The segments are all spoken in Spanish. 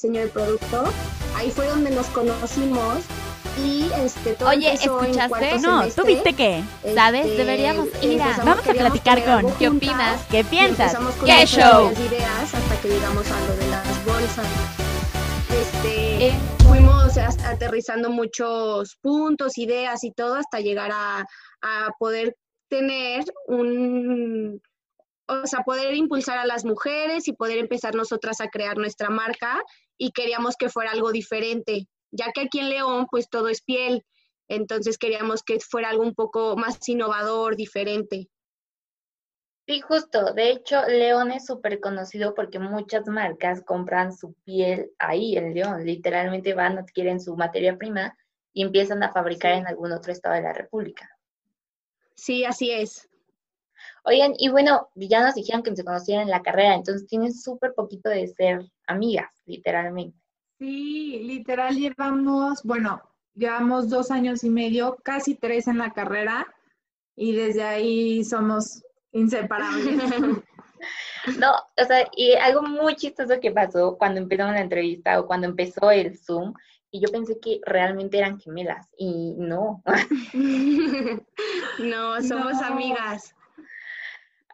diseño de producto. Ahí fue donde nos conocimos y este todo Oye, en ¿escuchaste? cuarto No, semestre. ¿tú viste qué? ¿Sabes? Este, Deberíamos ir a... Vamos a platicar con... ¿Qué opinas? ¿Qué piensas? empezamos con ¿Qué show? ideas hasta que llegamos a lo de las bolsas. Este, Eh. fuimos aterrizando muchos puntos, ideas y todo hasta llegar a, a poder tener un, o sea, poder impulsar a las mujeres y poder empezar nosotras a crear nuestra marca y queríamos que fuera algo diferente, ya que aquí en León pues todo es piel, entonces queríamos que fuera algo un poco más innovador, diferente. Sí, justo. De hecho, León es súper conocido porque muchas marcas compran su piel ahí en León. Literalmente van, adquieren su materia prima y empiezan a fabricar en algún otro estado de la República. Sí, así es. Oigan, y bueno, ya nos dijeron que se conocieron en la carrera, entonces tienen súper poquito de ser amigas, literalmente. Sí, literal llevamos, bueno, llevamos dos años y medio, casi tres en la carrera y desde ahí somos inseparables. No, o sea, y algo muy chistoso que pasó cuando empezamos la entrevista o cuando empezó el Zoom, y yo pensé que realmente eran gemelas, y no. no, somos No. amigas.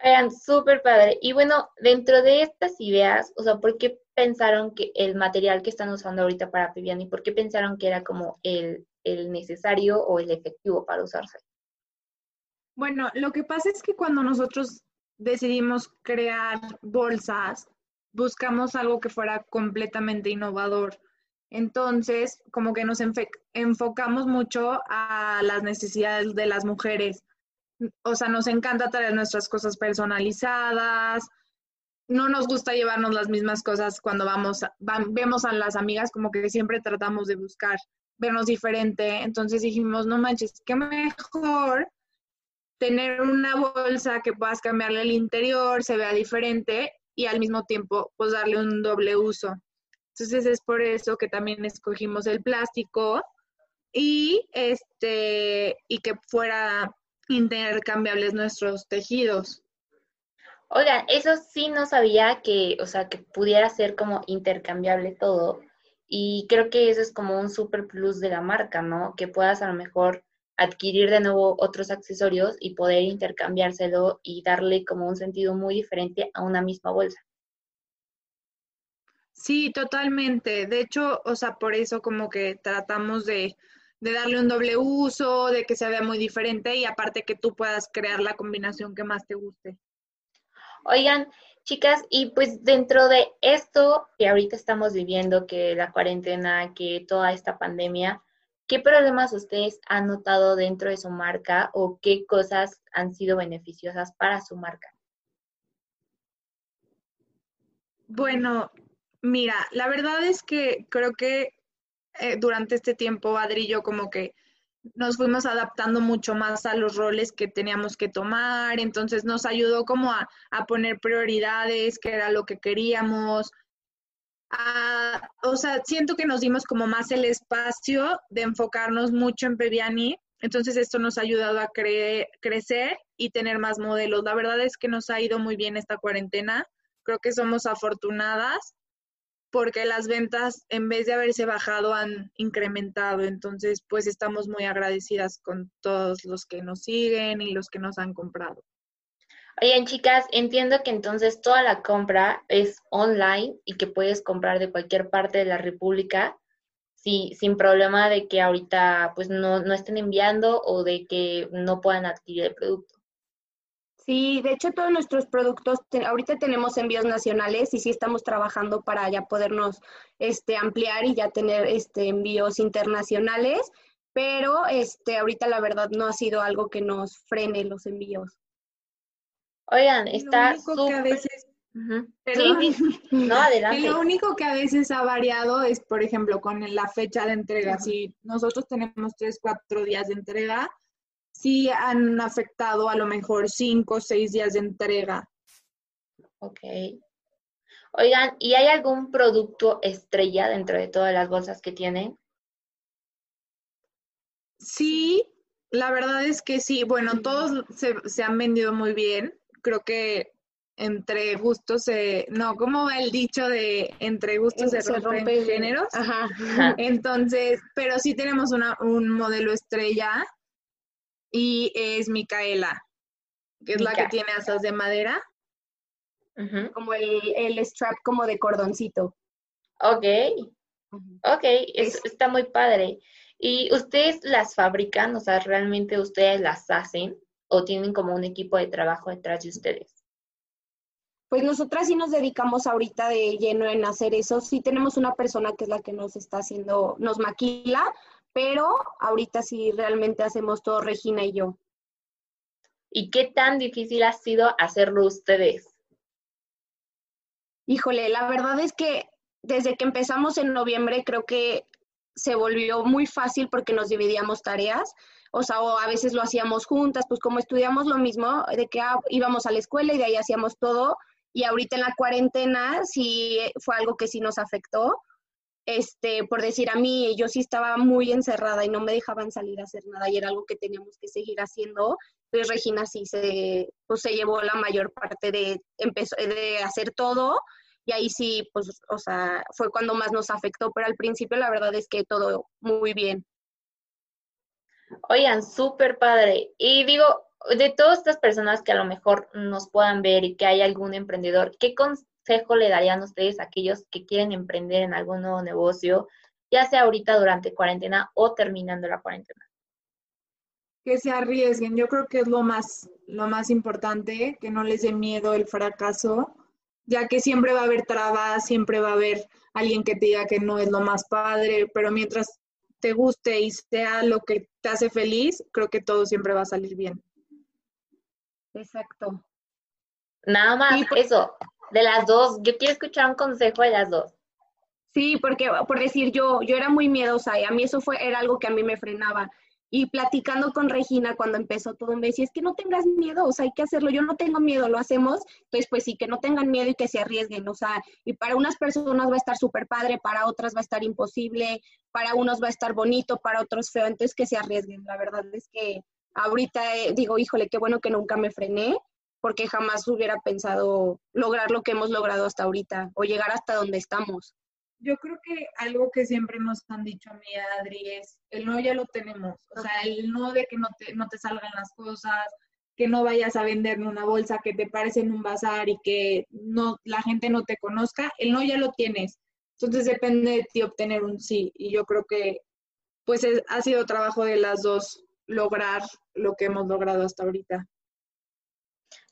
Eran súper padre. Y bueno, dentro de estas ideas, o sea, ¿por qué pensaron que el material que están usando ahorita para Piviani, por qué pensaron que era como el, el necesario o el efectivo para usarse? Bueno, lo que pasa es que cuando nosotros decidimos crear bolsas, buscamos algo que fuera completamente innovador. Entonces, como que nos enfocamos mucho a las necesidades de las mujeres. O sea, nos encanta traer nuestras cosas personalizadas. No nos gusta llevarnos las mismas cosas cuando vamos, vam- vemos a las amigas, como que siempre tratamos de buscar vernos diferente. Entonces dijimos, no manches, qué mejor tener una bolsa que puedas cambiarle el interior, se vea diferente y al mismo tiempo pues darle un doble uso. Entonces es por eso que también escogimos el plástico y este y que fuera intercambiables nuestros tejidos. Oigan, eso sí no sabía que, o sea, que pudiera ser como intercambiable todo. Y creo que eso es como un super plus de la marca, ¿no? Que puedas a lo mejor adquirir de nuevo otros accesorios y poder intercambiárselo y darle como un sentido muy diferente a una misma bolsa. Sí, totalmente. De hecho, o sea, por eso como que tratamos de, de darle un doble uso, de que se vea muy diferente y aparte que tú puedas crear la combinación que más te guste. Oigan, chicas, y pues dentro de esto que ahorita estamos viviendo, que la cuarentena, que toda esta pandemia, ¿qué problemas ustedes han notado dentro de su marca o qué cosas han sido beneficiosas para su marca? Bueno, mira, la verdad es que creo que eh, durante este tiempo, Adri yo como que nos fuimos adaptando mucho más a los roles que teníamos que tomar, entonces nos ayudó como a, a poner prioridades, que era lo que queríamos. a- o sea, siento que nos dimos como más el espacio de enfocarnos mucho en Peviani, entonces esto nos ha ayudado a cre- crecer y tener más modelos. La verdad es que nos ha ido muy bien esta cuarentena creo que somos afortunadas porque las ventas en vez de haberse bajado han incrementado. Entonces, pues estamos muy agradecidas con todos los que nos siguen y los que nos han comprado. Oigan, chicas, entiendo que entonces toda la compra es online y que puedes comprar de cualquier parte de la República sí, sin problema de que ahorita pues no, no estén enviando o de que no puedan adquirir el producto. Sí, de hecho todos nuestros productos, te- ahorita tenemos envíos nacionales y sí estamos trabajando para ya podernos este, ampliar y ya tener este, envíos internacionales, pero este, ahorita la verdad no ha sido algo que nos frene los envíos. Oigan, Lo está único que a veces. Perdón. Sí, sí, no, adelante. lo único que a veces ha variado es, por ejemplo, con la fecha de entrega. Si nosotros tenemos tres, cuatro días de entrega, sí han afectado a lo mejor cinco o seis días de entrega. Ok. Oigan, ¿y hay algún producto estrella dentro de todas las bolsas que tienen? Sí, la verdad es que sí. Bueno, todos se, se han vendido muy bien. Creo que entre gustos se, no, ¿cómo va el dicho de entre gustos se, rompen, géneros? Ajá. Entonces, pero sí tenemos una, un modelo estrella y es Micaela, que es la que tiene asas de madera. Como el, el, strap como de cordoncito. Ok, ok, está muy padre. ¿Y ustedes las fabrican? O sea, ¿realmente ustedes las hacen? ¿O tienen como un equipo de trabajo detrás de ustedes? Pues nosotras sí nos dedicamos ahorita de lleno en hacer eso. Sí tenemos una persona que es la que nos está haciendo, nos maquila, pero ahorita sí realmente hacemos todo Regina y yo. ¿Y qué tan difícil ha sido hacerlo ustedes? Híjole, la verdad es que desde que empezamos en noviembre creo que se volvió muy fácil porque nos dividíamos tareas, o sea, o a veces lo hacíamos juntas, pues como estudiamos lo mismo, de que ah, íbamos a la escuela y de ahí hacíamos todo, y ahorita en la cuarentena sí fue algo que sí nos afectó. Este, por decir a mí, yo sí estaba muy encerrada y no me dejaban salir a hacer nada y era algo que teníamos que seguir haciendo. Pues Regina sí se, pues, se llevó la mayor parte de, empezó, de hacer todo y ahí sí, pues, o sea, fue cuando más nos afectó, pero al principio la verdad es que todo muy bien. Oigan, súper padre. Y digo, de todas estas personas que a lo mejor nos puedan ver y que hay algún emprendedor, ¿qué consejo le darían ustedes a aquellos que quieren emprender en algún nuevo negocio, ya sea ahorita durante cuarentena o terminando la cuarentena? Que se arriesguen, yo creo que es lo más, lo más importante, que no les dé miedo el fracaso, ya que siempre va a haber trabas, siempre va a haber alguien que te diga que no es lo más padre, pero mientras te guste y sea lo que te hace feliz, creo que todo siempre va a salir bien. Exacto. Nada más eso, de las dos. Yo quiero escuchar un consejo de las dos. Sí, porque por decir yo, yo era muy miedosa y a mí eso fue, era algo que a mí me frenaba. Y platicando con Regina cuando empezó todo, me decía, es que no tengas miedo, o sea, hay que hacerlo, yo no tengo miedo, lo hacemos, entonces pues sí, que no tengan miedo y que se arriesguen, o sea, y para unas personas va a estar súper padre, para otras va a estar imposible, para unos va a estar bonito, para otros feo, entonces que se arriesguen, la verdad es que ahorita eh, digo, híjole, qué bueno que nunca me frené, porque jamás hubiera pensado lograr lo que hemos logrado hasta ahorita o llegar hasta donde estamos. Yo creo que algo que siempre nos han dicho a mí, Adri, es el no ya lo tenemos. O sea, el no de que no te, no te salgan las cosas, que no vayas a vender una bolsa que te parece en un bazar y que no la gente no te conozca, el no ya lo tienes. Entonces depende de ti obtener un sí. Y yo creo que pues ha sido trabajo de las dos lograr lo que hemos logrado hasta ahorita.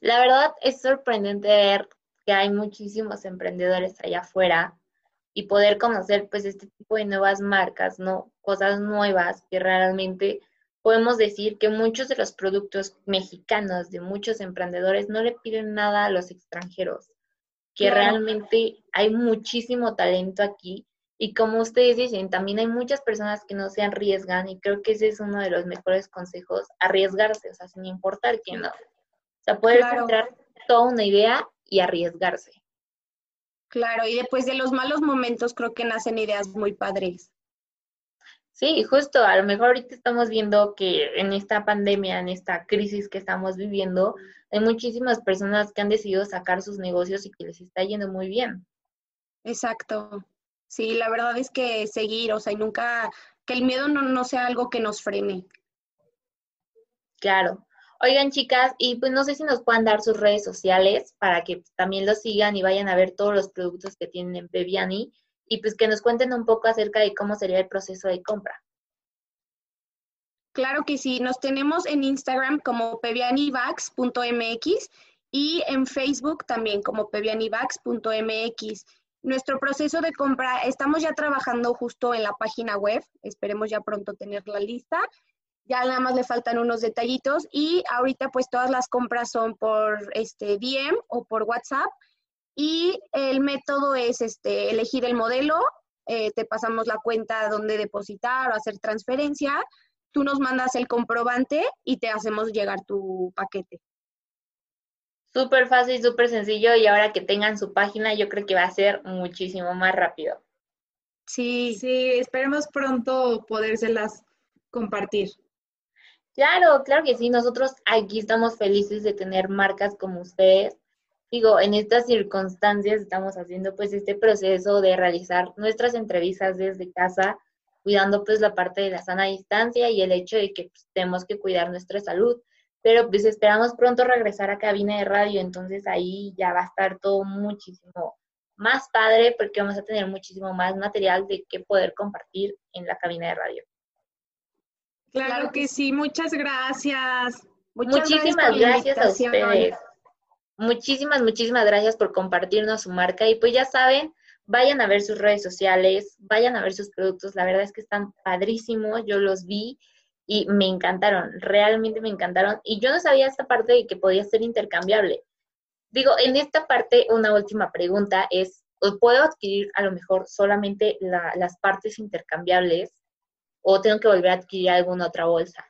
La verdad es sorprendente ver que hay muchísimos emprendedores allá afuera y poder conocer pues este tipo de nuevas marcas, ¿no? Cosas nuevas que realmente podemos decir que muchos de los productos mexicanos de muchos emprendedores no le piden nada a los extranjeros, que realmente hay muchísimo talento aquí y como ustedes dicen, también hay muchas personas que no se arriesgan y creo que ese es uno de los mejores consejos, arriesgarse, o sea, sin importar quién no. O sea, poder encontrar toda una idea y arriesgarse. Claro, y después de los malos momentos creo que nacen ideas muy padres. Sí, justo, a lo mejor ahorita estamos viendo que en esta pandemia, en esta crisis que estamos viviendo, hay muchísimas personas que han decidido sacar sus negocios y que les está yendo muy bien. Exacto. Sí, la verdad es que seguir, o sea, y nunca, que el miedo no, no sea algo que nos frene. Claro. Oigan, chicas, y pues no sé si nos puedan dar sus redes sociales para que también los sigan y vayan a ver todos los productos que tienen en Peviani y pues que nos cuenten un poco acerca de cómo sería el proceso de compra. Claro que sí, nos tenemos en Instagram como pevianivax.mx y en Facebook también como pevianivax.mx. Nuestro proceso de compra, estamos ya trabajando justo en la página web, esperemos ya pronto tener la lista. Ya nada más le faltan unos detallitos y ahorita pues todas las compras son por este DM o por WhatsApp y el método es este elegir el modelo, eh, te pasamos la cuenta donde depositar o hacer transferencia, tú nos mandas el comprobante y te hacemos llegar tu paquete. Súper fácil, súper sencillo y ahora que tengan su página yo creo que va a ser muchísimo más rápido. Sí, sí, esperemos pronto podérselas compartir. Claro, claro que sí, nosotros aquí estamos felices de tener marcas como ustedes digo, en estas circunstancias estamos haciendo pues este proceso de realizar nuestras entrevistas desde casa, cuidando pues la parte de la sana distancia y el hecho de que pues, tenemos que cuidar nuestra salud. Pero pues esperamos pronto regresar a cabina de radio, entonces ahí ya va a estar todo muchísimo más padre porque vamos a tener muchísimo más material de que poder compartir en la cabina de radio. Claro que sí, muchas gracias. muchísimas gracias, a ustedes. Muchísimas, muchísimas gracias por compartirnos su marca y pues ya saben, vayan a ver sus redes sociales, vayan a ver sus productos, la verdad es que están padrísimos, yo los vi y me encantaron, realmente me encantaron y yo no sabía esta parte de que podía ser intercambiable. Digo, en esta parte una última pregunta es, ¿puedo adquirir a lo mejor solamente las partes intercambiables o tengo que volver a adquirir alguna otra bolsa?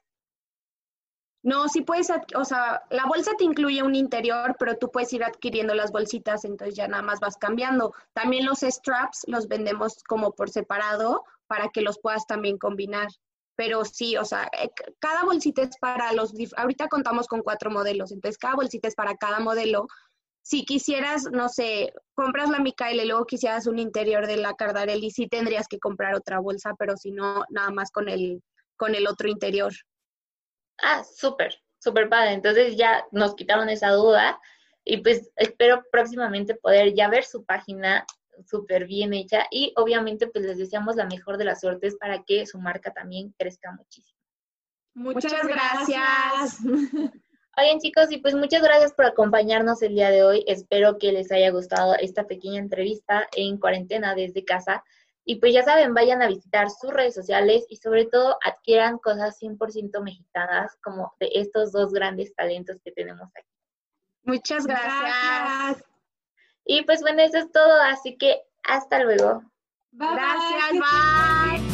No, sí puedes, o sea, la bolsa te incluye un interior, pero tú puedes ir adquiriendo las bolsitas, entonces ya nada más vas cambiando. También los straps los vendemos como por separado para que los puedas también combinar. Pero sí, o sea, eh, cada bolsita es para los, ahorita contamos con cuatro modelos, entonces cada bolsita es para cada modelo. Si quisieras, no sé, compras la Micaela y luego quisieras un interior de la Cardarelli, sí tendrías que comprar otra bolsa, pero si no, nada más con el, con el otro interior. Ah, súper, súper padre. Entonces ya nos quitaron esa duda y pues espero próximamente poder ya ver su página súper bien hecha y obviamente pues les deseamos la mejor de las suertes para que su marca también crezca muchísimo. Muchas, gracias. Oigan chicos, y pues muchas gracias por acompañarnos el día de hoy. Espero que les haya gustado esta pequeña entrevista en cuarentena desde casa. Y pues ya saben, vayan a visitar sus redes sociales y sobre todo adquieran cosas 100% mexicanas como de estos dos grandes talentos que tenemos aquí. Muchas gracias. Y pues bueno, eso es todo, así que hasta luego. gracias, bye.